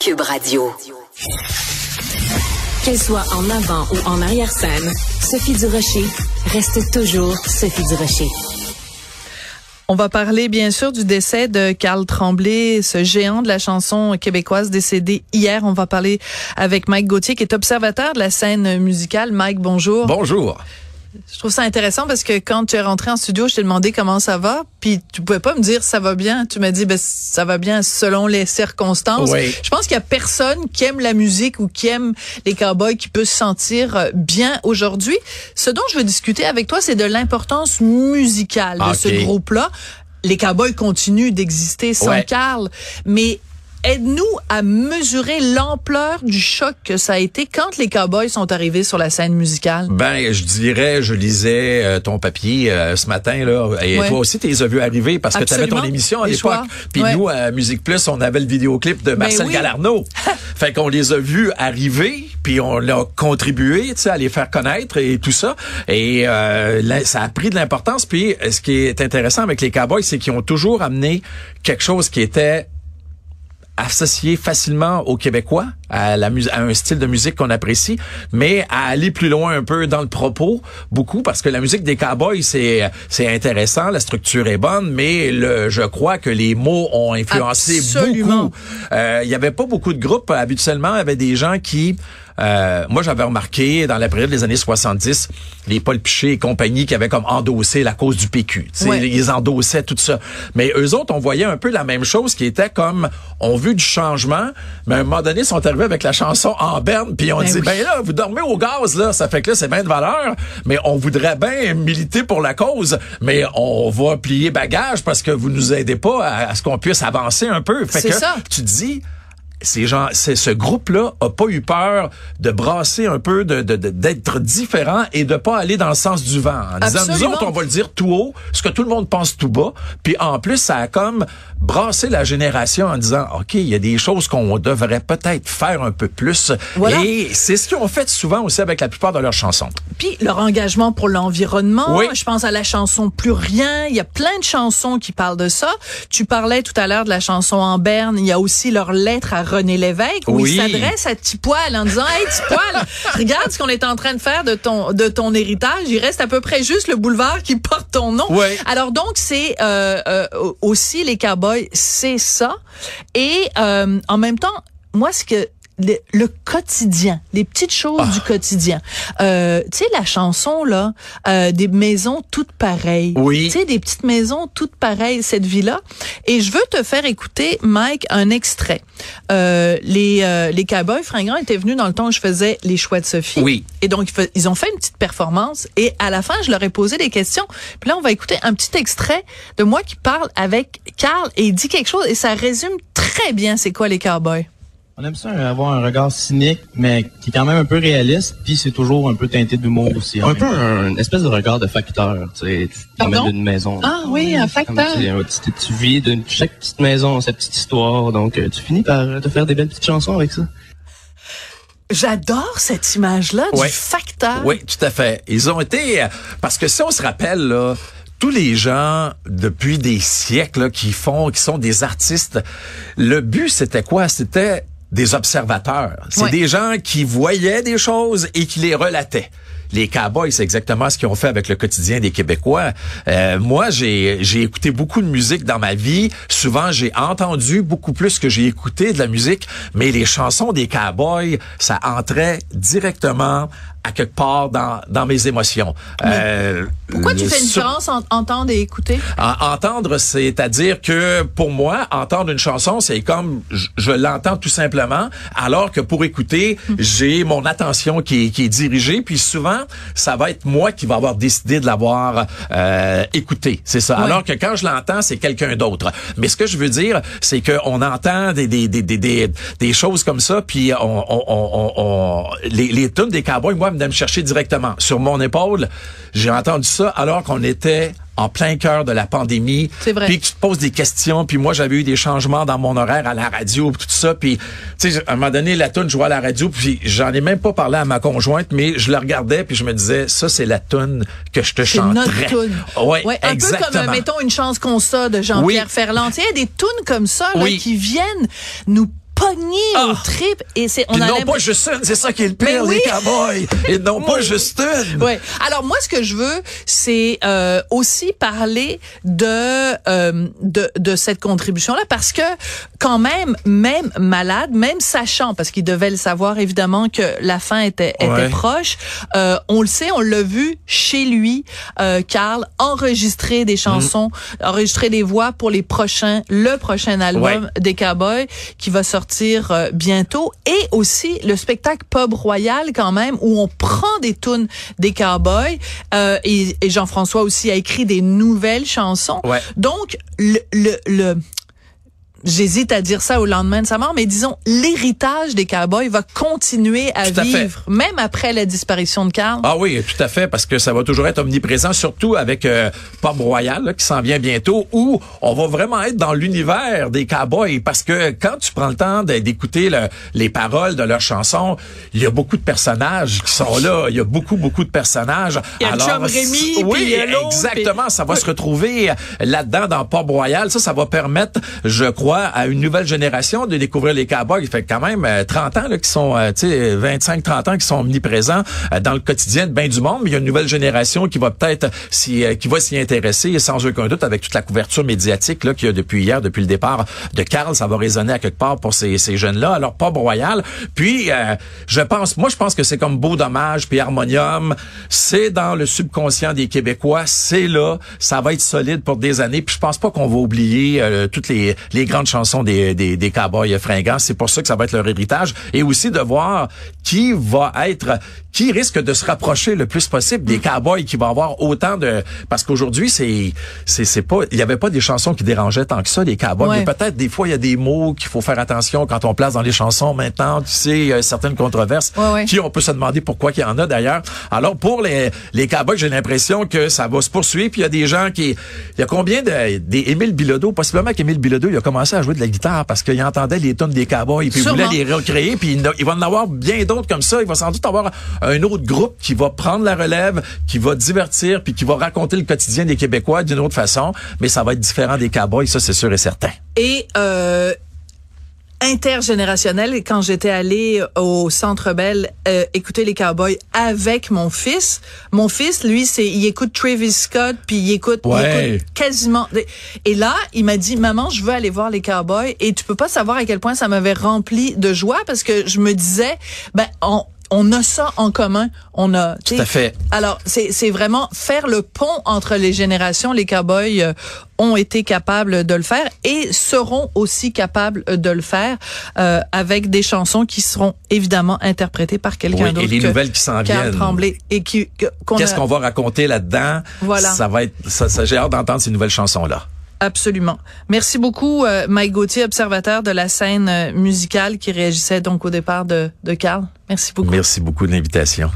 Cube Radio. Qu'elle soit en avant ou en arrière-scène, Sophie Durocher reste toujours Sophie Durocher. On va parler bien sûr du décès de Carl Tremblay, ce géant de la chanson québécoise décédé hier. On va parler avec Mike Gauthier qui est observateur de la scène musicale. Mike, bonjour. Bonjour. Je trouve ça intéressant parce que quand tu es rentré en studio, je t'ai demandé comment ça va, puis tu pouvais pas me dire ça va bien. Tu m'as dit ben ça va bien selon les circonstances. Oui. Je pense qu'il y a personne qui aime la musique ou qui aime les cowboys qui peut se sentir euh, bien aujourd'hui. Ce dont je veux discuter avec toi, c'est de l'importance musicale de Ah, ce groupe-là. Les cowboys continuent d'exister sans Ouais. Carl, mais Aide-nous à mesurer l'ampleur du choc que ça a été quand les cowboys sont arrivés sur la scène musicale. Ben, je dirais, je lisais euh, ton papier euh, ce matin là, et Ouais. toi aussi, tu les as vus arriver parce que tu avais ton émission à l'époque. Puis Ouais. nous, à Musique Plus, on avait le vidéoclip de Marcel oui. Galarno. fait qu'on les a vus arriver, puis on l'a contribué, tu sais, à les faire connaître et tout ça. Et euh, là, ça a pris de l'importance. Puis, ce qui est intéressant avec les Cowboys, c'est qu'ils ont toujours amené quelque chose qui était associé facilement aux Québécois, à, la mus- à un style de musique qu'on apprécie, mais à aller plus loin un peu dans le propos, beaucoup, parce que la musique des cowboys, c'est c'est intéressant, la structure est bonne, mais le, je crois que les mots ont influencé Absolument. beaucoup. Euh, Il y avait pas beaucoup de groupes, habituellement, il y avait des gens qui... euh, moi, j'avais remarqué dans la période des années 70, les Paul Piché et compagnie qui avaient comme endossé la cause du PQ. Ouais. Ils endossaient tout ça. Mais eux autres, on voyait un peu la même chose qui était comme, on veut du changement, mais à un moment donné, ils sont arrivés avec la chanson en berne, puis on Ben dit, oui. ben là, vous dormez au gaz, là, ça fait que là, c'est bien de valeur, mais on voudrait bien militer pour la cause, mais on va plier bagage parce que vous nous aidez pas à, à ce qu'on puisse avancer un peu. Fait C'est que ça. tu dis, ces gens, c'est ce groupe-là a pas eu peur de brasser un peu, de de- de- d'être différent et de pas aller dans le sens du vent. En disant, nous Absolument. autres, on va le dire tout haut, ce que tout le monde pense tout bas. Puis en plus, ça a comme brassé la génération en disant, OK, il y a des choses qu'on devrait peut-être faire un peu plus. Voilà. Et c'est ce qu'ils ont fait souvent aussi avec la plupart de leurs chansons. Puis leur engagement pour l'environnement, Oui. je pense à la chanson Plus rien, il y a plein de chansons qui parlent de ça. Tu parlais tout à l'heure de la chanson En Berne, il y a aussi leur lettre à René Lévesque où Oui. il s'adresse à Tipoil en disant "Hey Tipoil, regarde ce qu'on est en train de faire de ton de ton héritage, il reste à peu près juste le boulevard qui porte ton nom." Oui. Alors donc c'est euh, euh, aussi les cowboys, c'est ça et euh, en même temps, moi ce que le, le quotidien, les petites choses Ah. du quotidien. Euh, tu sais la chanson là, euh, des maisons toutes pareilles. Oui. Tu sais des petites maisons toutes pareilles cette vie-là. Et je veux te faire écouter Mike un extrait. Euh, les euh, les Cowboys fringants étaient venus dans le temps où je faisais les choix de Sophie. Oui. Et donc ils ont fait une petite performance et à la fin je leur ai posé des questions. Puis là on va écouter un petit extrait de moi qui parle avec Carl et il dit quelque chose et ça résume très bien c'est quoi les Cowboys. On aime ça avoir un regard cynique, mais qui est quand même un peu réaliste, puis c'est toujours un peu teinté d'humour aussi. Un peu un espèce de regard de facteur, tu sais, tu Pardon? d'une maison. Ah oui, un Comme facteur. tu, tu- tu vis de chaque petite maison, sa petite histoire, donc euh, tu finis par euh, te faire des belles petites chansons avec ça. J'adore cette image-là Ouais. du facteur. Oui, tout à fait. Ils ont été... Parce que si on se rappelle, là, tous les gens depuis des siècles là, qui font, qui sont des artistes, le but c'était quoi? C'était des observateurs. C'est des gens qui voyaient des choses et qui les relataient. Les cowboys, c'est exactement ce qu'ils ont fait avec le quotidien des Québécois. Euh, moi, j'ai j'ai écouté beaucoup de musique dans ma vie. Souvent, j'ai entendu beaucoup plus que j'ai écouté de la musique. Mais les chansons des cowboys, ça entrait directement à quelque part dans, dans mes émotions. Euh, Pourquoi tu fais une sur- différence entre entendre et écouter? en- entendre, c'est-à-dire que pour moi, entendre une chanson, c'est comme je, je l'entends tout simplement, alors que pour écouter, j'ai mon attention qui est, qui est dirigée, puis souvent, ça va être moi qui va avoir décidé de l'avoir euh, écouté. C'est ça. Alors que quand je l'entends, c'est quelqu'un d'autre. Mais ce que je veux dire, c'est qu'on entend des, des, des, des, des, choses comme ça, puis on, on, on, on- on- les, les tunes des cowboys, moi, venaient me chercher directement. Sur mon épaule, j'ai entendu ça alors qu'on était en plein cœur de la pandémie. C'est vrai. Puis que tu te poses des questions, puis moi j'avais eu des changements dans mon horaire à la radio, tout ça, puis tu sais à un moment donné la tune jouait à la radio, puis j'en ai même pas parlé à ma conjointe, mais je la regardais puis je me disais ça c'est la tune que je te chanterais. notre. Ouais, Ouais, un exactement. peu comme, mettons, une chance qu'on ça de Jean-Pierre Oui. Ferland. Il y a des tunes comme ça là, Oui. qui viennent nous pognés Ah. au trip et c'est on Puis a non l'impression- pas juste une, c'est ça qui est le pire, oui. les cowboys. Et non pas juste une. Ouais. Alors moi, ce que je veux, c'est euh, aussi parler de, euh, de de cette contribution-là, parce que quand même, même malade, même sachant, parce qu'il devait le savoir évidemment que la fin était était Ouais. proche, euh, on le sait, on l'a vu chez lui, euh, Carl, enregistrer des chansons, enregistrer des voix pour les prochains, le prochain album Ouais. des Cowboys qui va sortir euh, bientôt et aussi le spectacle Pub Royal quand même où on prend des tunes des Cowboys euh, et, et Jean-François aussi a écrit des nouvelles chansons. Ouais. Donc le le, le J'hésite à dire ça au lendemain de sa mort, mais disons, l'héritage des cowboys va continuer à Tout à fait. vivre, même après la disparition de Carl. Ah oui, tout à fait, parce que ça va toujours être omniprésent, surtout avec euh, Pop Royal là, qui s'en vient bientôt, où on va vraiment être dans l'univers des cowboys, parce que quand tu prends le temps d'écouter le- les paroles de leurs chansons, il y a beaucoup de personnages qui sont là, il y a beaucoup, beaucoup de personnages. Il y a puis oui, il y a l'autre, exactement, ça va se retrouver là-dedans dans Pop Royal. Ça, ça va permettre, je crois, à une nouvelle génération de découvrir les cowboys. Il fait quand même euh, 30 ans là, qui sont, euh, tu sais, 25-30 ans qui sont omniprésents euh, dans le quotidien de bien du monde. Mais il y a une nouvelle génération qui va peut-être euh, qui va s'y intéresser sans aucun doute avec toute la couverture médiatique là qu'il y a depuis hier, depuis le départ de Carl. Ça va résonner à quelque part pour ces, ces jeunes-là. Alors Pop Royal. Puis, euh, je pense, moi, je pense que c'est comme Beau Dommage puis Harmonium. C'est dans le subconscient des Québécois. C'est là. Ça va être solide pour des années. Puis je pense pas qu'on va oublier euh, toutes les, les grandes chansons des, des, des cowboys fringants. C'est pour ça que ça va être leur héritage. Et aussi de voir qui va être, qui risque de se rapprocher le plus possible des cowboys qui vont avoir autant de, parce qu'aujourd'hui, c'est, c'est, c'est pas, il y avait pas des chansons qui dérangeaient tant que ça, les cowboys. Ouais. Mais peut-être des fois, il y a des mots qu'il faut faire attention quand on place dans les chansons maintenant. Tu sais, il y a certaines controverses Ouais, ouais. qui on peut se demander pourquoi qu'il y en a d'ailleurs. Alors pour les les cowboys, j'ai l'impression que ça va se poursuivre. Puis il y a des gens qui, il y a combien de des Émile Bilodeau, possiblement qu'Émile Bilodeau, il a commencé à jouer de la guitare parce qu'il entendait les tonnes des cowboys puis il voulait les recréer. Puis il, il va en avoir bien d'autres comme ça. Il va sans doute avoir un autre groupe qui va prendre la relève, qui va divertir puis qui va raconter le quotidien des Québécois d'une autre façon. Mais ça va être différent des cowboys, ça c'est sûr et certain. Et euh, intergénérationnel. Et quand j'étais allée au Centre Bell euh, écouter les Cowboys avec mon fils, mon fils, lui, c'est il écoute Travis Scott, puis il écoute, il Ouais. écoute quasiment. Et là, il m'a dit, maman, je veux aller voir les Cowboys. Et tu peux pas savoir à quel point ça m'avait rempli de joie parce que je me disais, ben on on a ça en commun. On a. Tout à fait. alors, c'est c'est vraiment faire le pont entre les générations. Les cowboys euh, ont été capables de le faire et seront aussi capables de le faire euh, avec des chansons qui seront évidemment interprétées par quelqu'un Oui, et d'autre. les que nouvelles qui s'en viennent. Tremblay et qui Qu'est-ce a- qu'on va raconter là-dedans? Voilà. Ça va être, ça, ça- j'ai hâte d'entendre ces nouvelles chansons là. Absolument. Merci beaucoup, euh, Mike Gauthier, observateur de la scène euh, musicale qui réagissait donc au départ de, de Carl. Merci beaucoup. Merci beaucoup de l'invitation.